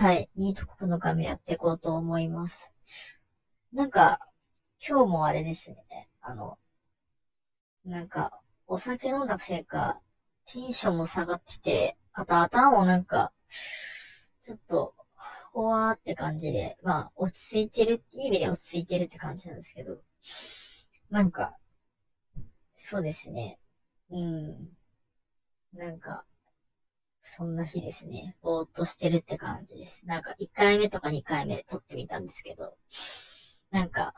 はい、ニート国の紙やっていこうと思います。なんか、今日もあれですね、あの、なんか、お酒飲んだせいか、テンションも下がってて、あと頭もなんか、ちょっと、ほわーって感じで、まあ、落ち着いてる、いい意味で落ち着いてるって感じなんですけど、なんか、そうですね。うん。なんか、そんな日ですね。ぼーっとしてるって感じです。なんか、1回目とか2回目撮ってみたんですけど、なんか、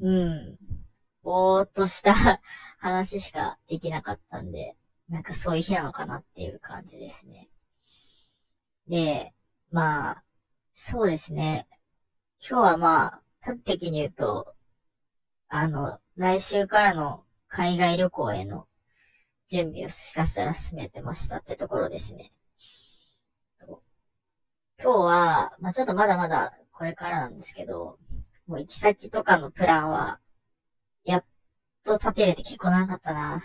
うん。ぼーっとした 話しかできなかったんで、なんかそういう日なのかなっていう感じですね。で、まあ、そうですね。今日はまあ、端的に言うと、あの、来週からの海外旅行への準備をひたすら進めてましたってところですね。今日は、まあちょっとまだまだこれからなんですけど、もう行き先とかのプランは、やっと立てれて結構長かったな。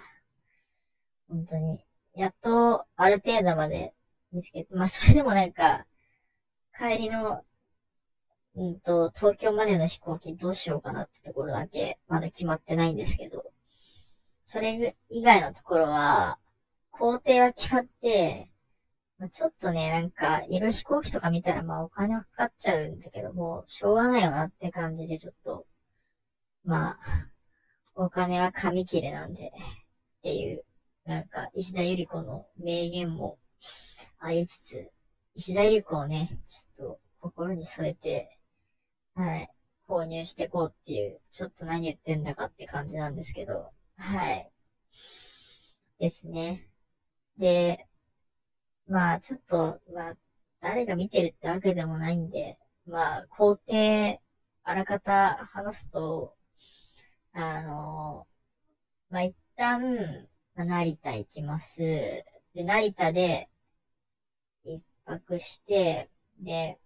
本当に。やっと、ある程度まで見つけて、まあそれでもなんか、帰りの、うんと、東京までの飛行機どうしようかなってところだけ、まだ決まってないんですけど、それ以外のところは、工程は決まって、まあ、ちょっとね、なんか、色飛行機とか見たら、まあお金はかかっちゃうんだけども、しょうがないよなって感じでちょっと、まあ、お金は紙切れなんで、っていう、なんか、石田ゆり子の名言もありつつ、石田ゆり子をね、ちょっと心に添えて、はい、購入してこうっていう、ちょっと何言ってんだかって感じなんですけど、はい。ですね。で、まあ、ちょっと、まあ、誰が見てるってわけでもないんで、まあ、工程、あらかた話すと、あの、まあ、一旦、成田行きます。で、成田で、一泊して、で、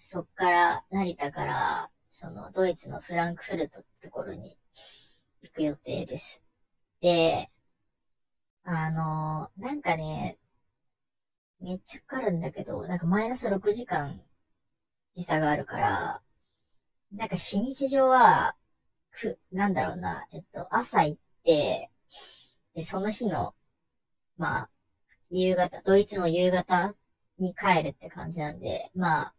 そっから、成田から、その、ドイツのフランクフルトってところに行く予定です。で、あの、なんかね、めっちゃかかるんだけど、なんかマイナス6時間時差があるから、なんか日にち上は、く、なんだろうな、えっと、朝行って、で、その日の、まあ、夕方、ドイツの夕方に帰るって感じなんで、まあ、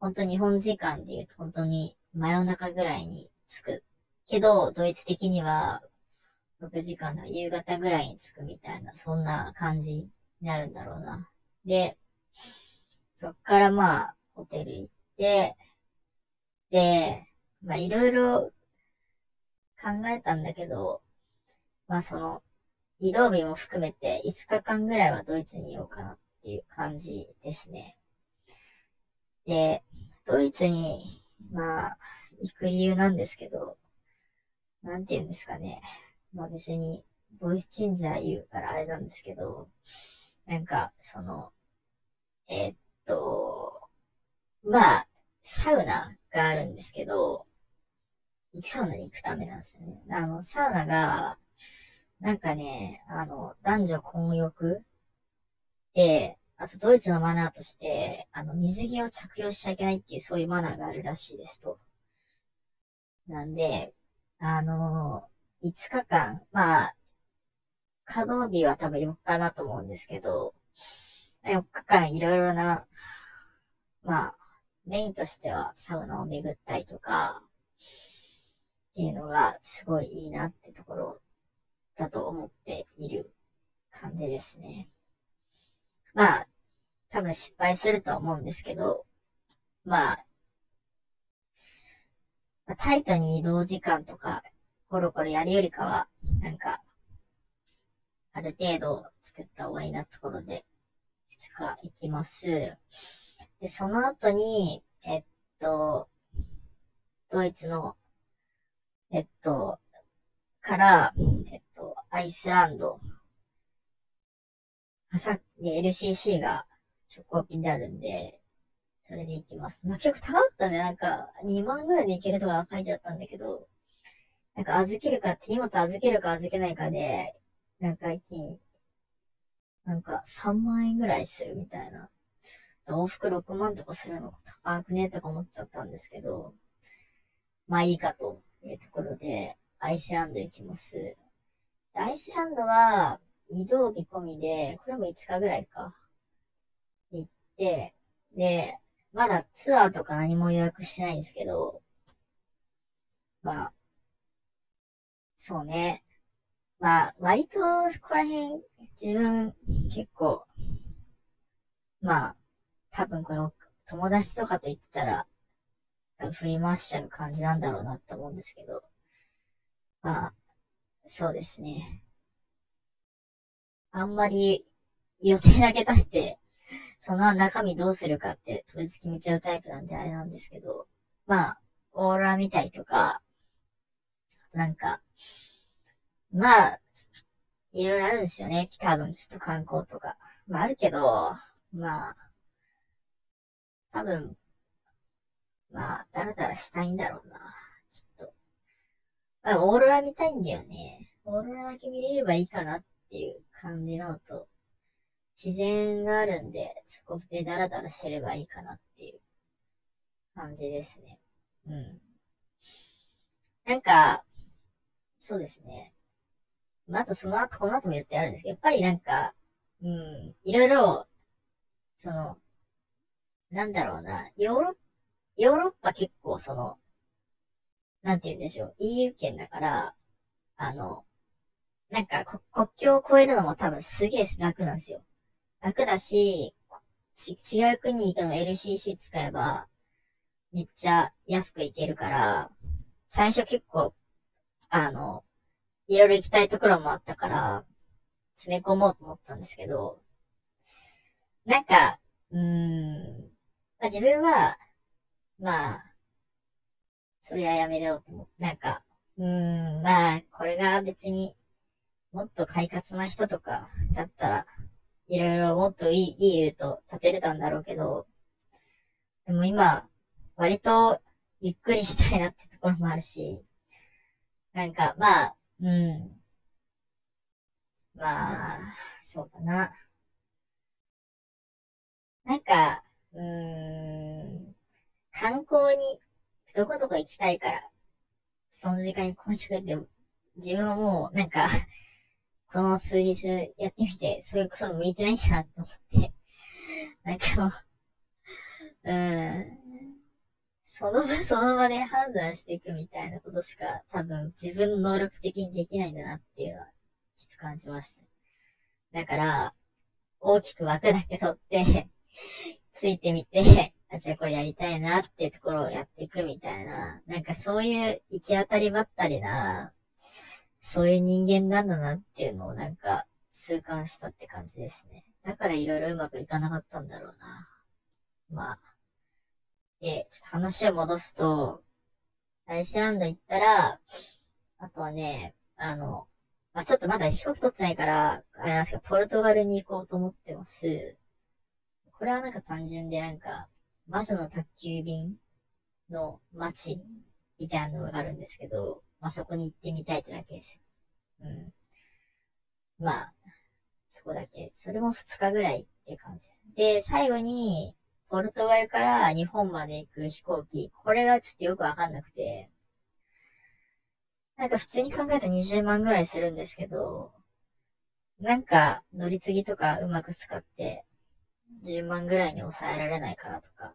本当日本時間で言うと本当に真夜中ぐらいに着くけど、ドイツ的には、6時間の夕方ぐらいに着くみたいな、そんな感じになるんだろうな。で、そっからまあ、ホテル行って、で、まあいろいろ考えたんだけど、まあその、移動日も含めて5日間ぐらいはドイツにいようかなっていう感じですね。で、ドイツに、まあ、行く理由なんですけど、なんて言うんですかね。まあ別に、ボイスチェンジャー言うからあれなんですけど、なんか、その、えー、っと、まあ、サウナがあるんですけど、サウナに行くためなんですよね。あの、サウナが、なんかね、あの、男女混浴で、あとドイツのマナーとして、あの、水着を着用しちゃいけないっていうそういうマナーがあるらしいですと。なんで、あの、5日間、まあ、稼働日は多分4日だと思うんですけど、4日間いろいろな、まあ、メインとしてはサウナを巡ったりとか、っていうのがすごいいいなってところだと思っている感じですね。まあ、多分失敗すると思うんですけど、まあ、まあタイトに移動時間とか、コロコロやるよりかは、なんか、ある程度作った方がいいなところで、いつか行きます。で、その後に、えっと、ドイツの、えっと、から、えっと、アイスランド、あさ、で、LCC が直行便であるんで、それで行きます。まあ、結構高かったね。なんか、2万ぐらいで行けるとか書いてあったんだけど、なんか預けるか、荷物預けるか預けないかで、なんか一気に、なんか3万円ぐらいするみたいな往復6万とかするの高くねとか思っちゃったんですけど、まあいいかというところで、アイスランド行きます。アイスランドは、移動日込みで、これも5日ぐらいか。行って、で、まだツアーとか何も予約してないんですけど、まあ、そうね。まあ、割と、そこら辺、自分、結構、まあ、多分この、友達とかと言ってたら、多分振り回しちゃう感じなんだろうなって思うんですけど、まあ、そうですね。あんまり予定だけ立って、その中身どうするかって当日決めちゃうタイプなんであれなんですけど、まあ、オーロラ見たりとか、なんか、まあ、いろいろあるんですよね。多分、きっと観光とか。まああるけど、まあ、多分、まあ、だらだらしたいんだろうな。きっと。まあ、オーロラ見たいんだよね。オーロラだけ見れればいいかなっていう感じなのと、自然があるんで、そこでダラダラすればいいかなっていう感じですね。うん。なんか、そうですね。まあ、とその後、この後も言ってあるんですけど、やっぱりなんか、うん、いろいろ、その、なんだろうな、ヨーロッ、ヨーロッパ結構その、なんて言うんでしょう、EU 圏だから、あの、なんか国境を越えるのも多分すげえ楽なんですよ。楽だし、ち、違う国に行くの LCC 使えば、めっちゃ安く行けるから、最初結構、あの、いろいろ行きたいところもあったから、詰め込もうと思ったんですけど、なんか、うーん、まあ、自分は、まあ、それはやめようと思って、なんか、うーん、まあ、これが別に、もっと快活な人とかだったら、いろいろもっといい、いいルート立てれたんだろうけど、でも今、割とゆっくりしたいなってところもあるし、なんか、まあ、うん。まあ、そうだな。なんか、うーん、観光にどこどこ行きたいから、その時間にこうしてくれても、自分はもう、なんか、この数日やってみて、そういうこと向いてないんだなと思って、なんかもう、うん、その場 その場で判断していくみたいなことしか多分自分の能力的にできないんだなっていうのは、きつ感じました。だから、大きく枠だけ取って ついてみて、あ、じゃあこれやりたいなっていうところをやっていくみたいな、なんかそういう行き当たりばったりな、そういう人間なんだなっていうのをなんか痛感したって感じですね。だからいろいろうまくいかなかったんだろうな。まあ。で、ちょっと話を戻すと、アイスランド行ったら、あとはね、あの、まあ、ちょっとまだ飛行機取ってないから、あれなんですけど、ポルトガルに行こうと思ってます。これはなんか単純でなんか、魔女の宅急便の街みたいなのがあるんですけど、まあ、そこに行ってみたいってだけです。うん。まあ、そこだけ。それも2日ぐらいって感じです。で、最後に、ポルトガルから日本まで行く飛行機。これがちょっとよくわかんなくて。なんか普通に考えたら20万ぐらいするんですけど、なんか乗り継ぎとかうまく使って、10万ぐらいに抑えられないかなとか。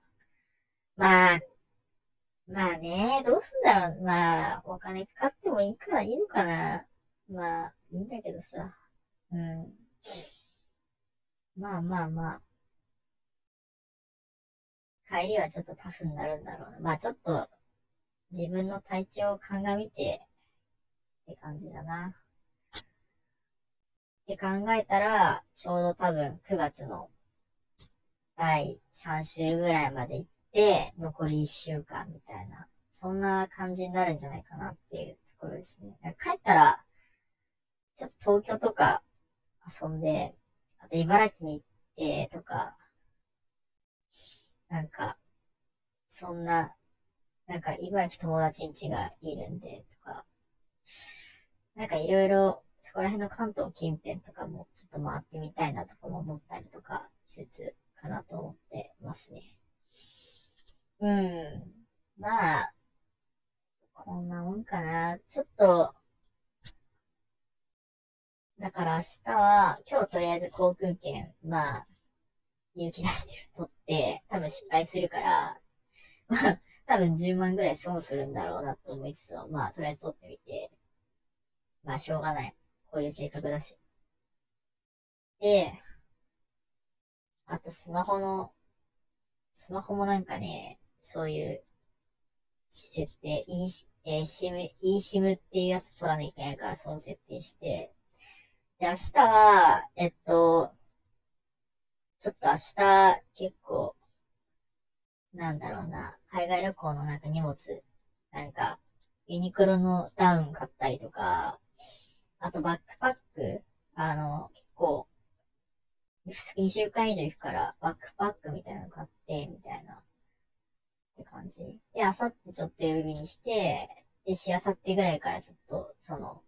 まあ、まあね、どうすんだろう。まあ、お金かかってもいいから、いいのかな。まあ、いいんだけどさ。うん。まあまあまあ。帰りはちょっとタフになるんだろうな。まあちょっと、自分の体調を鑑みて、って感じだな。って考えたら、ちょうど多分9月の第3週ぐらいまで行って、残り1週間みたいな、そんな感じになるんじゃないかなっていうところですね。帰ったら、ちょっと東京とか遊んで、あと茨城に行ってとか、なんか、そんな、なんか茨城友達ん家がいるんで、とか、なんかいろいろ、そこら辺の関東近辺とかもちょっと回ってみたいなとかも思ったりとか、施設かなと思ってますね。うん。まあ、こんなもんかな。ちょっと、だから明日は、今日とりあえず航空券、まあ、勇気出して取って、多分失敗するから、まあ、多分10万ぐらい損するんだろうなと思いつつも、まあ、とりあえず取ってみて、まあ、しょうがない。こういう性格だし。で、あとスマホの、スマホもなんかね、そういう設定、e、えー、SIM、eSIM っていうやつ取らなきゃいけないから、その設定して。で、明日は、えっと、ちょっと明日、結構、なんだろうな、海外旅行のなんか荷物、なんか、ユニクロのダウン買ったりとか、あとバックパック、あの、結構、2週間以上行くから、バックパックみたいなの買って、みたいな、感じ。で、あさってちょっと予備にして、で、しあさってぐらいからちょっと、その、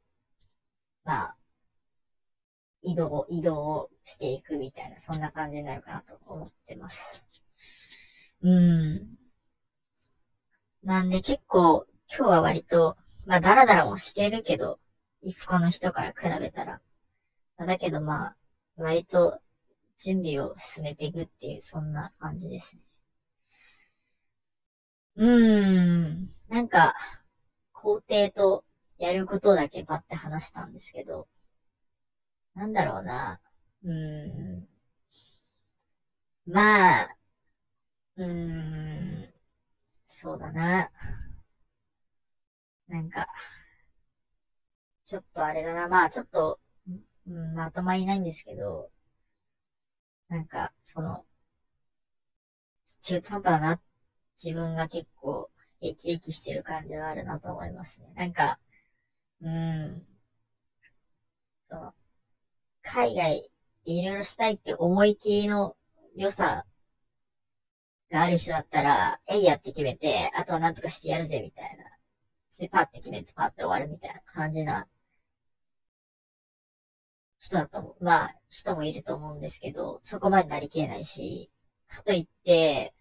まあ、移動、移動をしていくみたいな、そんな感じになるかなと思ってます。うん。なんで結構、今日は割と、まあ、ダラダラもしてるけど、一個の人から比べたら。だけどまあ、割と準備を進めていくっていう、そんな感じですね。うーん。なんか、工程とやることだけパッて話したんですけど、なんだろうな。うーん。まあ、うーん。そうだな。なんか、ちょっとあれだな。まあ、ちょっと、うん、まとまりないんですけど、なんか、その、中途半端だな、自分が結構、生き生きしてる感じはあるなと思いますね。なんか、うん、その、海外でいろいろしたいって思い切りの良さがある人だったら、えいやって決めて、あとはなんとかしてやるぜ、みたいな。で、パッて決めてパッて終わるみたいな感じな人だと思う。まあ、人もいると思うんですけど、そこまでなりきれないし、かといって、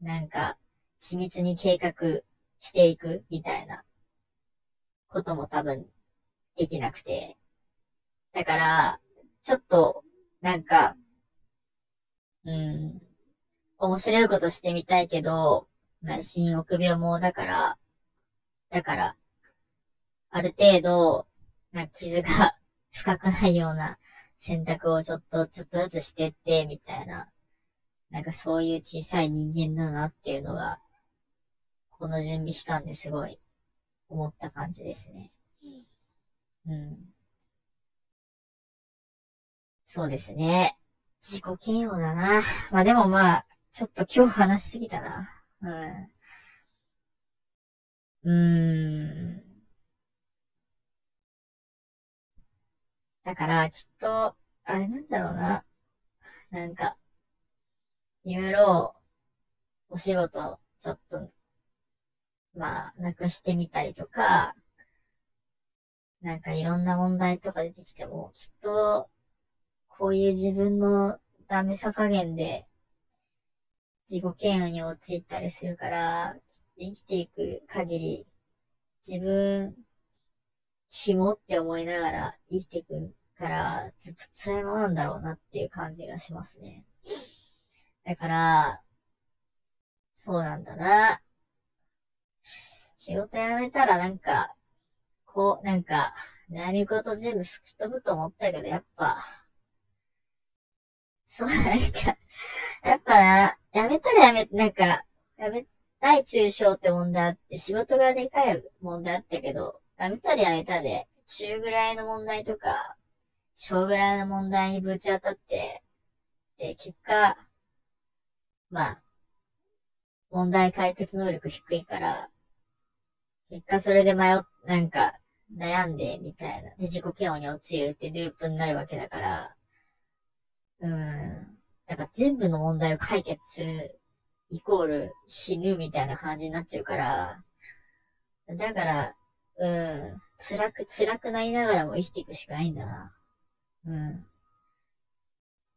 なんか、緻密に計画していくみたいなことも多分できなくて。だから、ちょっと、なんか、うん、面白いことしてみたいけど、心臆病もだから、だから、ある程度、な傷が 深くないような選択をちょっと、ちょっとずつしてって、みたいな。なんかそういう小さい人間だなっていうのが、この準備期間ですごい思った感じですね。うん。そうですね。自己嫌悪だな。まあでもまあ、ちょっと今日話しすぎたな。うん。うーん。だから、きっと、あれなんだろうな。なんか、いろいろ、お仕事、ちょっと、まあ、なくしてみたりとか、なんかいろんな問題とか出てきても、きっと、こういう自分のダメさ加減で、自己嫌悪に陥ったりするから、生きていく限り、自分、紐って思いながら生きていくから、ずっと辛いものなんだろうなっていう感じがしますね。だから、そうなんだな。仕事辞めたらなんか、こう、なんか、悩み事全部吹き飛ぶと思ったけど、やっぱ、そう、なんか、やっぱな、辞めたら辞め、なんか、辞め大中小って問題あって、仕事がでかい問題あったけど、辞めたら辞めたで、中ぐらいの問題とか、小ぐらいの問題にぶち当たって、で、結果、まあ、問題解決能力低いから、結果それで迷っ、なんか、悩んで、みたいな。で、自己嫌悪に陥るってループになるわけだから、うん。だから全部の問題を解決するイコール死ぬみたいな感じになっちゃうから、だから、うん、辛く、辛くなりながらも生きていくしかないんだな。うん。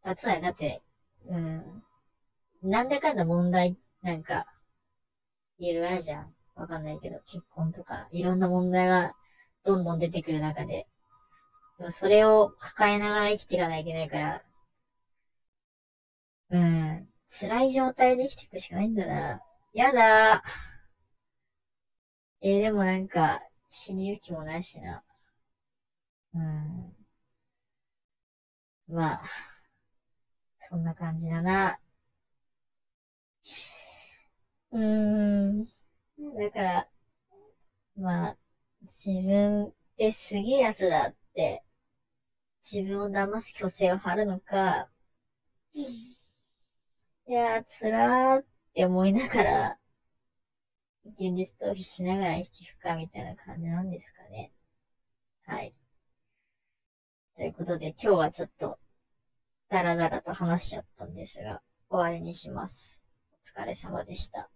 だつまり、だって、うん。なんだかんだ問題、なんか、いろいろあるじゃん。わかんないけど、結婚とか、いろんな問題がどんどん出てくる中で、でもそれを抱えながら生きていかないといけないから、うん、辛い状態で生きていくしかないんだな。やだえー、でもなんか、死に行きもないしな。うん。まあ、そんな感じだな。うーん。だから、まあ、自分ってすげえやつだって、自分を騙す虚勢を張るのか、いやー、つらーって思いながら、現実逃避しながら生きていくかみたいな感じなんですかね。はい。ということで今日はちょっと、だらだらと話しちゃったんですが、終わりにします。お疲れ様でした。